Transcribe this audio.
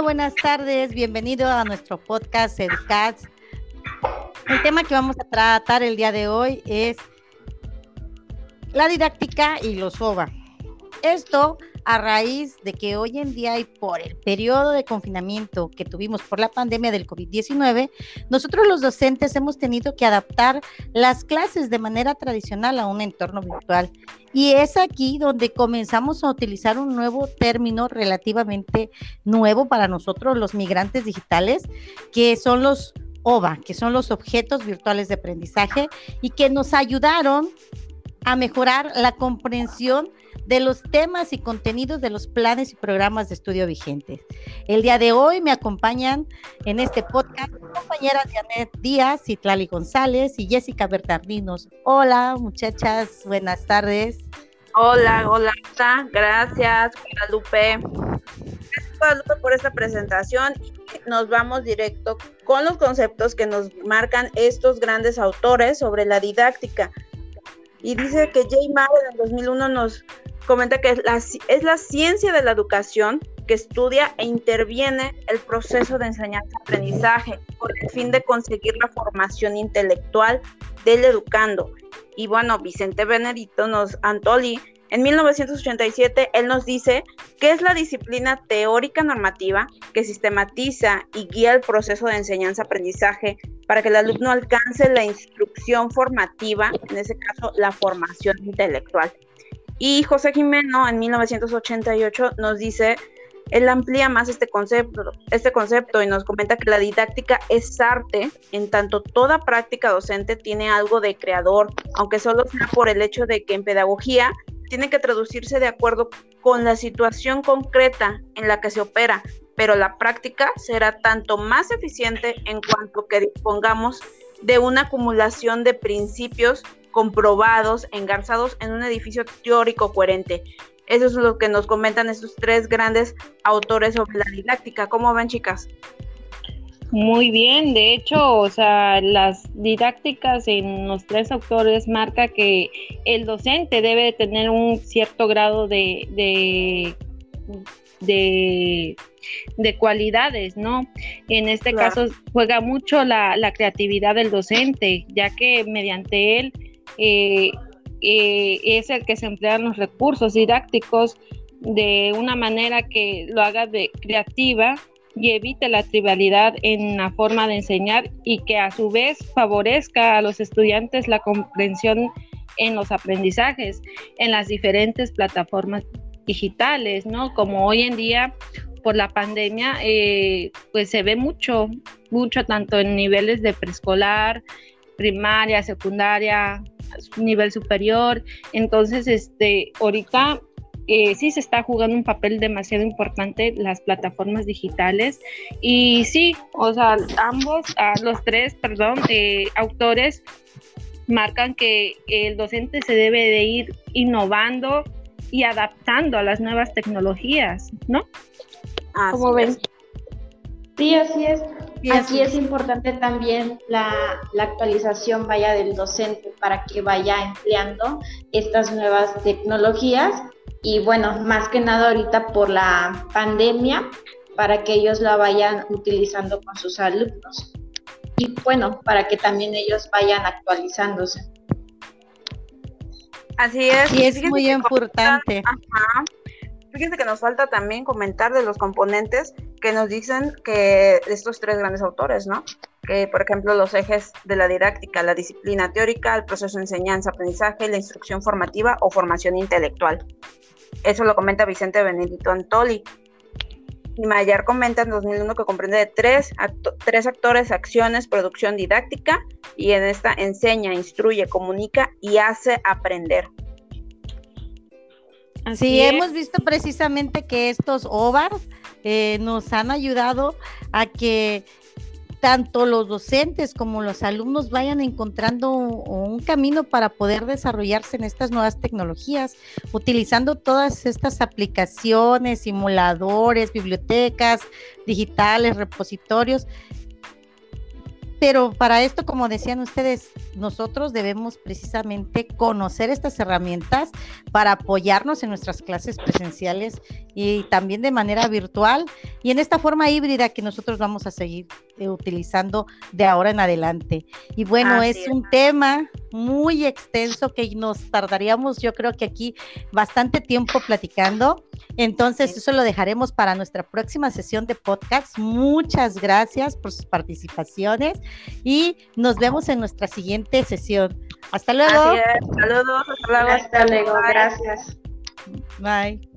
buenas tardes. Bienvenido a nuestro podcast Educats. El tema que vamos a tratar el día de hoy es la didáctica y los OVA. Esto a raíz de que hoy en día y por el periodo de confinamiento que tuvimos por la pandemia del COVID-19, nosotros los docentes hemos tenido que adaptar las clases de manera tradicional a un entorno virtual. Y es aquí donde comenzamos a utilizar un nuevo término relativamente nuevo para nosotros, los migrantes digitales, que son los OVA, que son los objetos virtuales de aprendizaje y que nos ayudaron a mejorar la comprensión de los temas y contenidos de los planes y programas de estudio vigentes. El día de hoy me acompañan en este podcast compañeras Janet Díaz, Citlali González y Jessica Bertardinos. Hola muchachas, buenas tardes. Hola, hola, gracias Guadalupe. Gracias Guadalupe por esta presentación nos vamos directo con los conceptos que nos marcan estos grandes autores sobre la didáctica. Y dice que J. Mauer en 2001 nos comenta que es la, es la ciencia de la educación que estudia e interviene el proceso de enseñanza-aprendizaje con el fin de conseguir la formación intelectual del educando. Y bueno, Vicente Benedito nos, Antoli, en 1987, él nos dice que es la disciplina teórica normativa que sistematiza y guía el proceso de enseñanza-aprendizaje para que el alumno alcance la instrucción formativa, en ese caso la formación intelectual. Y José Jimeno en 1988 nos dice, él amplía más este concepto, este concepto y nos comenta que la didáctica es arte, en tanto toda práctica docente tiene algo de creador, aunque solo sea por el hecho de que en pedagogía tiene que traducirse de acuerdo con la situación concreta en la que se opera, pero la práctica será tanto más eficiente en cuanto que dispongamos de una acumulación de principios comprobados, engarzados en un edificio teórico coherente. Eso es lo que nos comentan estos tres grandes autores sobre la didáctica. ¿Cómo ven, chicas? Muy bien, de hecho, o sea, las didácticas en los tres autores marca que el docente debe tener un cierto grado de, de, de, cualidades, ¿no? En este caso juega mucho la, la creatividad del docente, ya que mediante él eh, eh, es el que se emplean los recursos didácticos de una manera que lo haga de creativa y evite la trivialidad en la forma de enseñar y que a su vez favorezca a los estudiantes la comprensión en los aprendizajes en las diferentes plataformas digitales, ¿no? Como hoy en día por la pandemia, eh, pues se ve mucho, mucho tanto en niveles de preescolar, primaria, secundaria, nivel superior. Entonces, este, ahorita eh, sí se está jugando un papel demasiado importante las plataformas digitales y sí, o sea, ambos, ah, los tres, perdón, eh, autores marcan que el docente se debe de ir innovando y adaptando a las nuevas tecnologías, ¿no? Como ven? Sí, así es. Aquí es importante también la, actualización vaya del docente para que vaya empleando estas nuevas tecnologías y bueno, más que nada ahorita por la pandemia para que ellos la vayan utilizando con sus alumnos y bueno, para que también ellos vayan actualizándose. Así es. Y es muy importante. Ajá, Fíjense que nos falta también comentar de los componentes que nos dicen que estos tres grandes autores, ¿no? Que, por ejemplo, los ejes de la didáctica, la disciplina teórica, el proceso de enseñanza, aprendizaje, la instrucción formativa o formación intelectual. Eso lo comenta Vicente Benedito Antoli. Y Mayar comenta en 2001 que comprende de tres, tres actores, acciones, producción didáctica, y en esta enseña, instruye, comunica y hace aprender sí, hemos visto precisamente que estos OVAR eh, nos han ayudado a que tanto los docentes como los alumnos vayan encontrando un, camino para poder desarrollarse en estas nuevas tecnologías, utilizando todas estas aplicaciones, simuladores, bibliotecas digitales, repositorios. Pero para esto, como decían ustedes, nosotros debemos precisamente conocer estas herramientas para apoyarnos en nuestras clases presenciales y también de manera virtual y en esta forma híbrida que nosotros vamos a seguir eh, utilizando de ahora en adelante. Y bueno, es un tema muy extenso que nos tardaríamos, yo creo que aquí bastante tiempo platicando. Entonces, eso lo dejaremos para nuestra próxima sesión de podcast. Muchas gracias por sus participaciones y nos vemos en nuestra siguiente sesión. Hasta luego. Saludos, hasta luego. Hasta luego, gracias. Bye.